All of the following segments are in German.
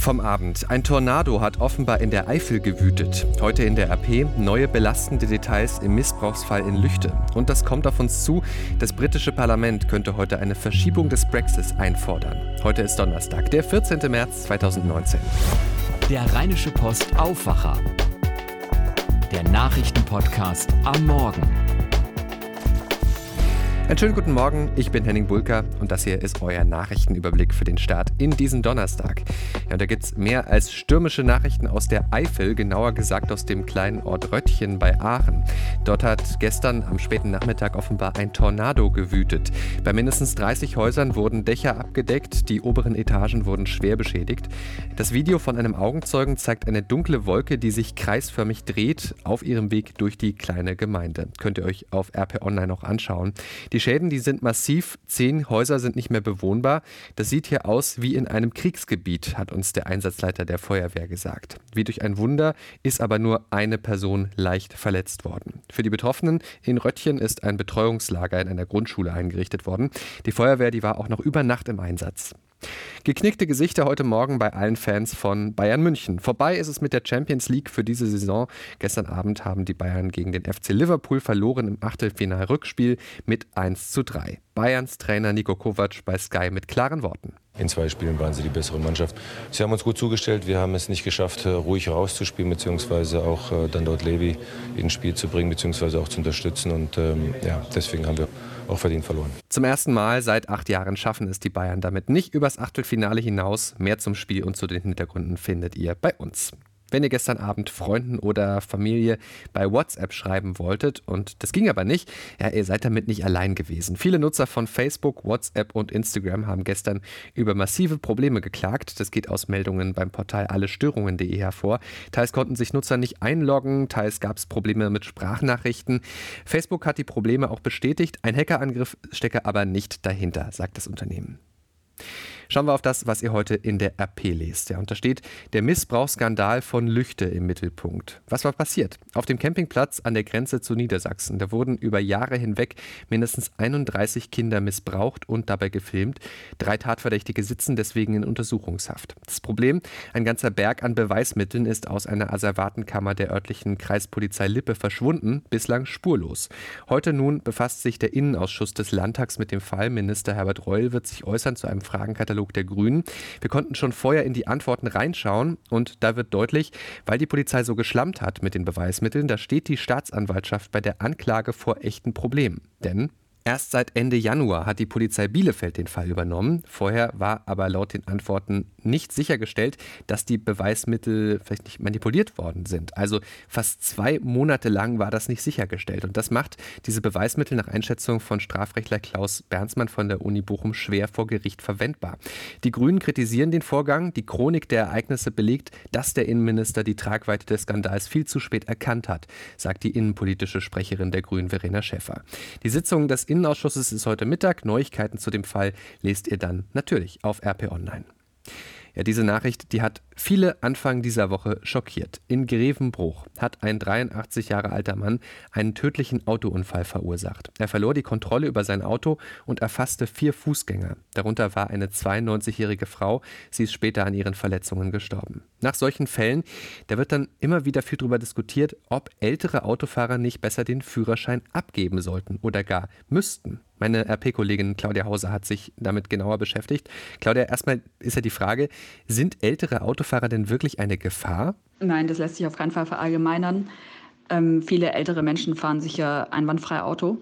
Vom Abend. Ein Tornado hat offenbar in der Eifel gewütet. Heute in der RP neue belastende Details im Missbrauchsfall in Lüchte. Und das kommt auf uns zu. Das britische Parlament könnte heute eine Verschiebung des Brexits einfordern. Heute ist Donnerstag, der 14. März 2019. Der Rheinische Post Aufwacher. Der Nachrichtenpodcast am Morgen. Einen schönen guten Morgen, ich bin Henning Bulka und das hier ist euer Nachrichtenüberblick für den Start in diesen Donnerstag. Ja, und da gibt es mehr als stürmische Nachrichten aus der Eifel, genauer gesagt aus dem kleinen Ort Röttchen bei Aachen. Dort hat gestern am späten Nachmittag offenbar ein Tornado gewütet. Bei mindestens 30 Häusern wurden Dächer abgedeckt, die oberen Etagen wurden schwer beschädigt. Das Video von einem Augenzeugen zeigt eine dunkle Wolke, die sich kreisförmig dreht auf ihrem Weg durch die kleine Gemeinde. Könnt ihr euch auf RP Online auch anschauen. Die die Schäden, die sind massiv. Zehn Häuser sind nicht mehr bewohnbar. Das sieht hier aus wie in einem Kriegsgebiet, hat uns der Einsatzleiter der Feuerwehr gesagt. Wie durch ein Wunder ist aber nur eine Person leicht verletzt worden. Für die Betroffenen in Röttchen ist ein Betreuungslager in einer Grundschule eingerichtet worden. Die Feuerwehr, die war auch noch über Nacht im Einsatz. Geknickte Gesichter heute Morgen bei allen Fans von Bayern München. Vorbei ist es mit der Champions League für diese Saison. Gestern Abend haben die Bayern gegen den FC Liverpool verloren im Achtelfinal-Rückspiel mit 1 zu 3. Bayerns Trainer Nico Kovac bei Sky mit klaren Worten. In zwei Spielen waren sie die bessere Mannschaft. Sie haben uns gut zugestellt. Wir haben es nicht geschafft, äh, ruhig rauszuspielen, beziehungsweise auch äh, dann dort Levi ins Spiel zu bringen, beziehungsweise auch zu unterstützen. Und ähm, ja, deswegen haben wir auch verdient verloren. Zum ersten Mal seit acht Jahren schaffen es die Bayern damit nicht übers Achtelfinale hinaus. Mehr zum Spiel und zu den Hintergründen findet ihr bei uns. Wenn ihr gestern Abend Freunden oder Familie bei WhatsApp schreiben wolltet und das ging aber nicht, ja, ihr seid damit nicht allein gewesen. Viele Nutzer von Facebook, WhatsApp und Instagram haben gestern über massive Probleme geklagt. Das geht aus Meldungen beim Portal allestörungen.de hervor. Teils konnten sich Nutzer nicht einloggen, teils gab es Probleme mit Sprachnachrichten. Facebook hat die Probleme auch bestätigt. Ein Hackerangriff stecke aber nicht dahinter, sagt das Unternehmen. Schauen wir auf das, was ihr heute in der RP lest. Ja, und da steht der Missbrauchsskandal von Lüchte im Mittelpunkt. Was war passiert? Auf dem Campingplatz an der Grenze zu Niedersachsen, da wurden über Jahre hinweg mindestens 31 Kinder missbraucht und dabei gefilmt. Drei Tatverdächtige sitzen deswegen in Untersuchungshaft. Das Problem, ein ganzer Berg an Beweismitteln ist aus einer Asservatenkammer der örtlichen Kreispolizei Lippe verschwunden, bislang spurlos. Heute nun befasst sich der Innenausschuss des Landtags mit dem Fall. Minister Herbert Reul wird sich äußern zu einem Fragenkatalog Katalog der Grünen. Wir konnten schon vorher in die Antworten reinschauen und da wird deutlich, weil die Polizei so geschlammt hat mit den Beweismitteln, da steht die Staatsanwaltschaft bei der Anklage vor echten Problemen. Denn Erst seit Ende Januar hat die Polizei Bielefeld den Fall übernommen. Vorher war aber laut den Antworten nicht sichergestellt, dass die Beweismittel vielleicht nicht manipuliert worden sind. Also fast zwei Monate lang war das nicht sichergestellt. Und das macht diese Beweismittel nach Einschätzung von Strafrechtler Klaus Bernsmann von der Uni Bochum schwer vor Gericht verwendbar. Die Grünen kritisieren den Vorgang. Die Chronik der Ereignisse belegt, dass der Innenminister die Tragweite des Skandals viel zu spät erkannt hat, sagt die innenpolitische Sprecherin der Grünen Verena Schäffer. Die Sitzung des Innenausschusses ist heute Mittag. Neuigkeiten zu dem Fall lest ihr dann natürlich auf RP Online. Ja, diese Nachricht, die hat viele Anfang dieser Woche schockiert. In Grevenbruch hat ein 83 Jahre alter Mann einen tödlichen Autounfall verursacht. Er verlor die Kontrolle über sein Auto und erfasste vier Fußgänger. Darunter war eine 92-jährige Frau. Sie ist später an ihren Verletzungen gestorben. Nach solchen Fällen, da wird dann immer wieder viel darüber diskutiert, ob ältere Autofahrer nicht besser den Führerschein abgeben sollten oder gar müssten. Meine RP-Kollegin Claudia Hauser hat sich damit genauer beschäftigt. Claudia, erstmal ist ja die Frage, sind ältere Autofahrer denn wirklich eine Gefahr? Nein, das lässt sich auf keinen Fall verallgemeinern. Ähm, viele ältere Menschen fahren sicher einwandfrei Auto.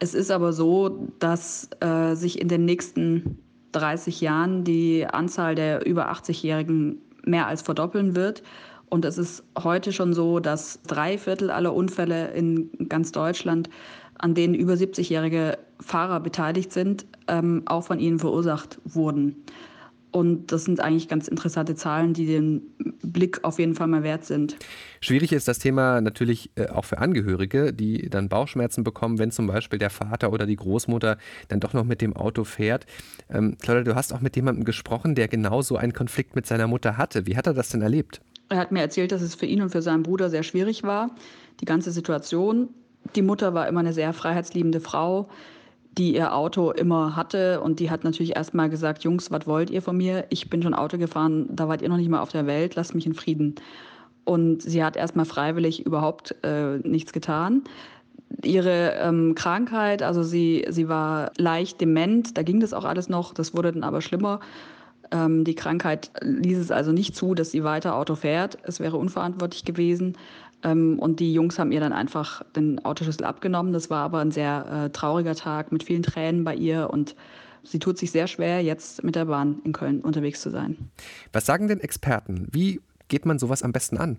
Es ist aber so, dass äh, sich in den nächsten 30 Jahren die Anzahl der über 80-Jährigen mehr als verdoppeln wird. Und es ist heute schon so, dass drei Viertel aller Unfälle in ganz Deutschland an denen über 70-jährige Fahrer beteiligt sind, ähm, auch von ihnen verursacht wurden. Und das sind eigentlich ganz interessante Zahlen, die den Blick auf jeden Fall mal wert sind. Schwierig ist das Thema natürlich äh, auch für Angehörige, die dann Bauchschmerzen bekommen, wenn zum Beispiel der Vater oder die Großmutter dann doch noch mit dem Auto fährt. Ähm, Claudia, du hast auch mit jemandem gesprochen, der genau so einen Konflikt mit seiner Mutter hatte. Wie hat er das denn erlebt? Er hat mir erzählt, dass es für ihn und für seinen Bruder sehr schwierig war, die ganze Situation die Mutter war immer eine sehr freiheitsliebende Frau, die ihr Auto immer hatte. Und die hat natürlich erstmal gesagt, Jungs, was wollt ihr von mir? Ich bin schon Auto gefahren, da wart ihr noch nicht mal auf der Welt, lasst mich in Frieden. Und sie hat erstmal freiwillig überhaupt äh, nichts getan. Ihre ähm, Krankheit, also sie, sie war leicht dement, da ging das auch alles noch, das wurde dann aber schlimmer. Ähm, die Krankheit ließ es also nicht zu, dass sie weiter Auto fährt. Es wäre unverantwortlich gewesen. Ähm, und die Jungs haben ihr dann einfach den Autoschlüssel abgenommen. Das war aber ein sehr äh, trauriger Tag mit vielen Tränen bei ihr und sie tut sich sehr schwer, jetzt mit der Bahn in Köln unterwegs zu sein. Was sagen denn Experten? Wie geht man sowas am besten an?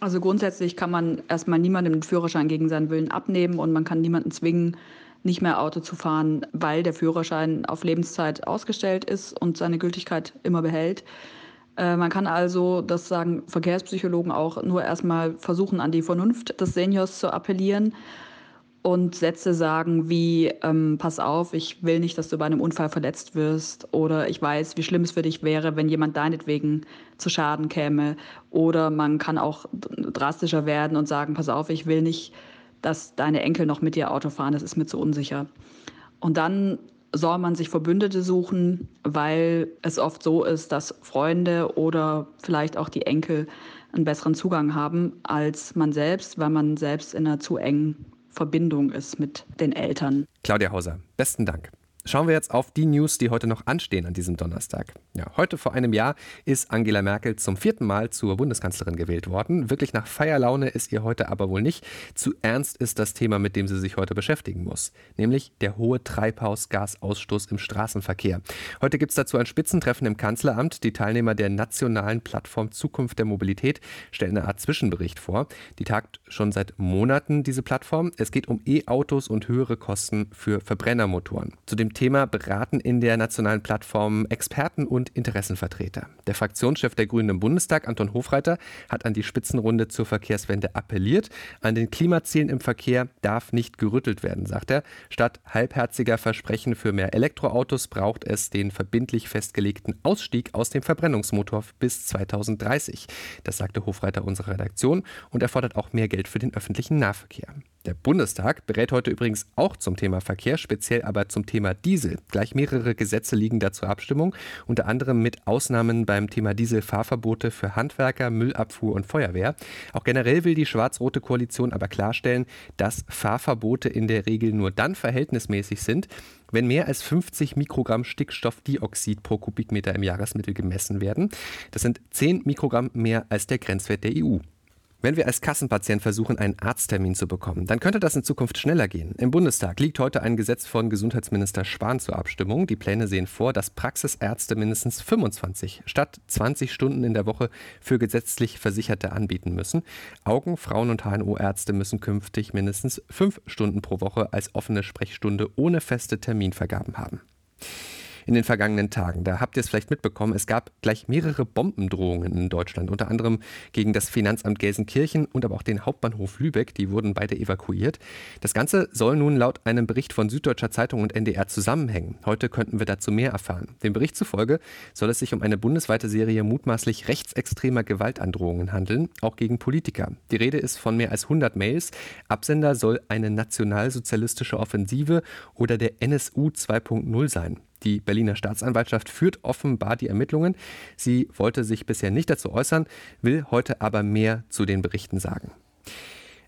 Also grundsätzlich kann man erstmal niemandem den Führerschein gegen seinen Willen abnehmen und man kann niemanden zwingen, nicht mehr Auto zu fahren, weil der Führerschein auf Lebenszeit ausgestellt ist und seine Gültigkeit immer behält. Äh, man kann also, das sagen Verkehrspsychologen auch, nur erstmal versuchen, an die Vernunft des Seniors zu appellieren und Sätze sagen wie, ähm, pass auf, ich will nicht, dass du bei einem Unfall verletzt wirst oder ich weiß, wie schlimm es für dich wäre, wenn jemand deinetwegen zu Schaden käme. Oder man kann auch drastischer werden und sagen, pass auf, ich will nicht, dass deine Enkel noch mit dir Auto fahren, das ist mir zu unsicher. Und dann soll man sich Verbündete suchen, weil es oft so ist, dass Freunde oder vielleicht auch die Enkel einen besseren Zugang haben als man selbst, weil man selbst in einer zu engen Verbindung ist mit den Eltern. Claudia Hauser, besten Dank. Schauen wir jetzt auf die News, die heute noch anstehen an diesem Donnerstag. Ja, heute vor einem Jahr ist Angela Merkel zum vierten Mal zur Bundeskanzlerin gewählt worden. Wirklich nach Feierlaune ist ihr heute aber wohl nicht. Zu ernst ist das Thema, mit dem sie sich heute beschäftigen muss, nämlich der hohe Treibhausgasausstoß im Straßenverkehr. Heute gibt es dazu ein Spitzentreffen im Kanzleramt. Die Teilnehmer der nationalen Plattform Zukunft der Mobilität stellen eine Art Zwischenbericht vor. Die tagt schon seit Monaten, diese Plattform. Es geht um E-Autos und höhere Kosten für Verbrennermotoren. Zu dem Thema beraten in der nationalen Plattform Experten und Interessenvertreter. Der Fraktionschef der Grünen im Bundestag, Anton Hofreiter, hat an die Spitzenrunde zur Verkehrswende appelliert. An den Klimazielen im Verkehr darf nicht gerüttelt werden, sagt er. Statt halbherziger Versprechen für mehr Elektroautos braucht es den verbindlich festgelegten Ausstieg aus dem Verbrennungsmotor bis 2030. Das sagte Hofreiter unserer Redaktion und er fordert auch mehr Geld für den öffentlichen Nahverkehr. Der Bundestag berät heute übrigens auch zum Thema Verkehr, speziell aber zum Thema Diesel. Gleich mehrere Gesetze liegen da zur Abstimmung, unter anderem mit Ausnahmen beim Thema Dieselfahrverbote für Handwerker, Müllabfuhr und Feuerwehr. Auch generell will die schwarz-rote Koalition aber klarstellen, dass Fahrverbote in der Regel nur dann verhältnismäßig sind, wenn mehr als 50 Mikrogramm Stickstoffdioxid pro Kubikmeter im Jahresmittel gemessen werden. Das sind 10 Mikrogramm mehr als der Grenzwert der EU. Wenn wir als Kassenpatient versuchen, einen Arzttermin zu bekommen, dann könnte das in Zukunft schneller gehen. Im Bundestag liegt heute ein Gesetz von Gesundheitsminister Spahn zur Abstimmung. Die Pläne sehen vor, dass Praxisärzte mindestens 25 statt 20 Stunden in der Woche für gesetzlich Versicherte anbieten müssen. Augen-, Frauen- und HNO-Ärzte müssen künftig mindestens fünf Stunden pro Woche als offene Sprechstunde ohne feste Terminvergaben haben in den vergangenen Tagen. Da habt ihr es vielleicht mitbekommen, es gab gleich mehrere Bombendrohungen in Deutschland, unter anderem gegen das Finanzamt Gelsenkirchen und aber auch den Hauptbahnhof Lübeck. Die wurden beide evakuiert. Das Ganze soll nun laut einem Bericht von Süddeutscher Zeitung und NDR zusammenhängen. Heute könnten wir dazu mehr erfahren. Dem Bericht zufolge soll es sich um eine bundesweite Serie mutmaßlich rechtsextremer Gewaltandrohungen handeln, auch gegen Politiker. Die Rede ist von mehr als 100 Mails. Absender soll eine nationalsozialistische Offensive oder der NSU 2.0 sein. Die Berliner Staatsanwaltschaft führt offenbar die Ermittlungen. Sie wollte sich bisher nicht dazu äußern, will heute aber mehr zu den Berichten sagen.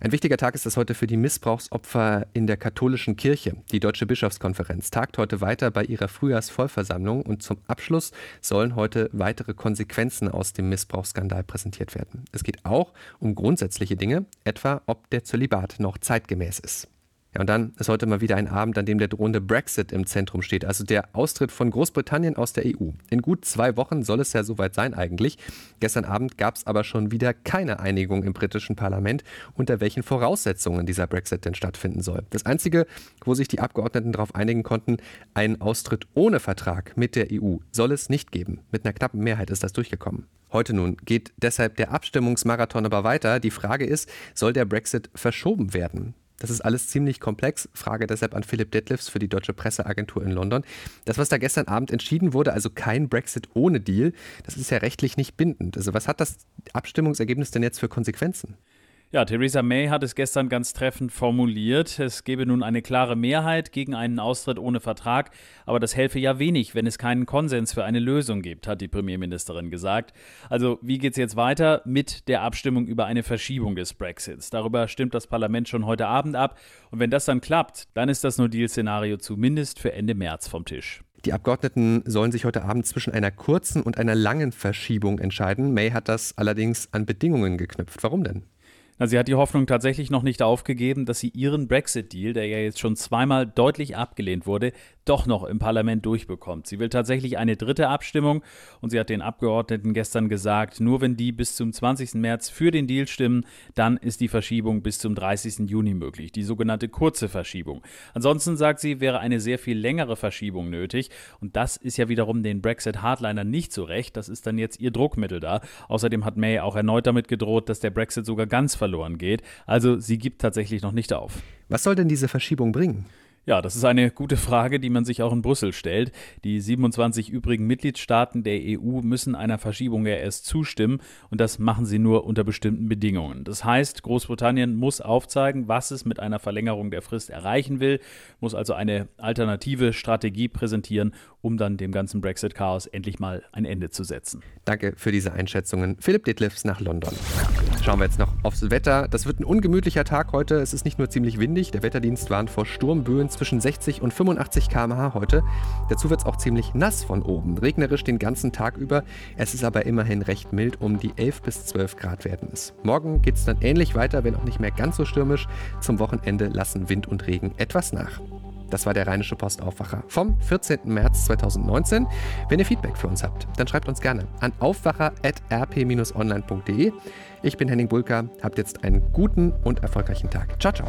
Ein wichtiger Tag ist es heute für die Missbrauchsopfer in der katholischen Kirche. Die Deutsche Bischofskonferenz tagt heute weiter bei ihrer Frühjahrsvollversammlung und zum Abschluss sollen heute weitere Konsequenzen aus dem Missbrauchsskandal präsentiert werden. Es geht auch um grundsätzliche Dinge, etwa ob der Zölibat noch zeitgemäß ist. Ja, und dann ist heute mal wieder ein Abend, an dem der drohende Brexit im Zentrum steht, also der Austritt von Großbritannien aus der EU. In gut zwei Wochen soll es ja soweit sein eigentlich. Gestern Abend gab es aber schon wieder keine Einigung im britischen Parlament, unter welchen Voraussetzungen dieser Brexit denn stattfinden soll. Das Einzige, wo sich die Abgeordneten darauf einigen konnten, einen Austritt ohne Vertrag mit der EU soll es nicht geben. Mit einer knappen Mehrheit ist das durchgekommen. Heute nun geht deshalb der Abstimmungsmarathon aber weiter. Die Frage ist, soll der Brexit verschoben werden? Das ist alles ziemlich komplex. Frage deshalb an Philipp Detlefs für die Deutsche Presseagentur in London. Das, was da gestern Abend entschieden wurde, also kein Brexit ohne Deal, das ist ja rechtlich nicht bindend. Also was hat das Abstimmungsergebnis denn jetzt für Konsequenzen? Ja, Theresa May hat es gestern ganz treffend formuliert. Es gebe nun eine klare Mehrheit gegen einen Austritt ohne Vertrag, aber das helfe ja wenig, wenn es keinen Konsens für eine Lösung gibt, hat die Premierministerin gesagt. Also, wie geht es jetzt weiter mit der Abstimmung über eine Verschiebung des Brexits? Darüber stimmt das Parlament schon heute Abend ab. Und wenn das dann klappt, dann ist das No-Deal-Szenario zumindest für Ende März vom Tisch. Die Abgeordneten sollen sich heute Abend zwischen einer kurzen und einer langen Verschiebung entscheiden. May hat das allerdings an Bedingungen geknüpft. Warum denn? Na, sie hat die Hoffnung tatsächlich noch nicht aufgegeben, dass sie ihren Brexit-Deal, der ja jetzt schon zweimal deutlich abgelehnt wurde, doch noch im Parlament durchbekommt. Sie will tatsächlich eine dritte Abstimmung und sie hat den Abgeordneten gestern gesagt, nur wenn die bis zum 20. März für den Deal stimmen, dann ist die Verschiebung bis zum 30. Juni möglich, die sogenannte kurze Verschiebung. Ansonsten, sagt sie, wäre eine sehr viel längere Verschiebung nötig und das ist ja wiederum den Brexit-Hardliner nicht so recht. Das ist dann jetzt ihr Druckmittel da. Außerdem hat May auch erneut damit gedroht, dass der Brexit sogar ganz verloren geht. Also sie gibt tatsächlich noch nicht auf. Was soll denn diese Verschiebung bringen? Ja, das ist eine gute Frage, die man sich auch in Brüssel stellt. Die 27 übrigen Mitgliedstaaten der EU müssen einer Verschiebung ja erst zustimmen und das machen sie nur unter bestimmten Bedingungen. Das heißt, Großbritannien muss aufzeigen, was es mit einer Verlängerung der Frist erreichen will, muss also eine alternative Strategie präsentieren, um dann dem ganzen Brexit-Chaos endlich mal ein Ende zu setzen. Danke für diese Einschätzungen. Philipp Detlefs nach London. Schauen wir jetzt noch aufs Wetter. Das wird ein ungemütlicher Tag heute. Es ist nicht nur ziemlich windig. Der Wetterdienst warnt vor Sturmböen zwischen 60 und 85 km/h heute. Dazu wird es auch ziemlich nass von oben. Regnerisch den ganzen Tag über. Es ist aber immerhin recht mild. Um die 11 bis 12 Grad werden es. Morgen geht es dann ähnlich weiter, wenn auch nicht mehr ganz so stürmisch. Zum Wochenende lassen Wind und Regen etwas nach. Das war der Rheinische Postaufwacher vom 14. März 2019. Wenn ihr Feedback für uns habt, dann schreibt uns gerne an aufwacher.rp-online.de. Ich bin Henning Bulka. Habt jetzt einen guten und erfolgreichen Tag. Ciao, ciao.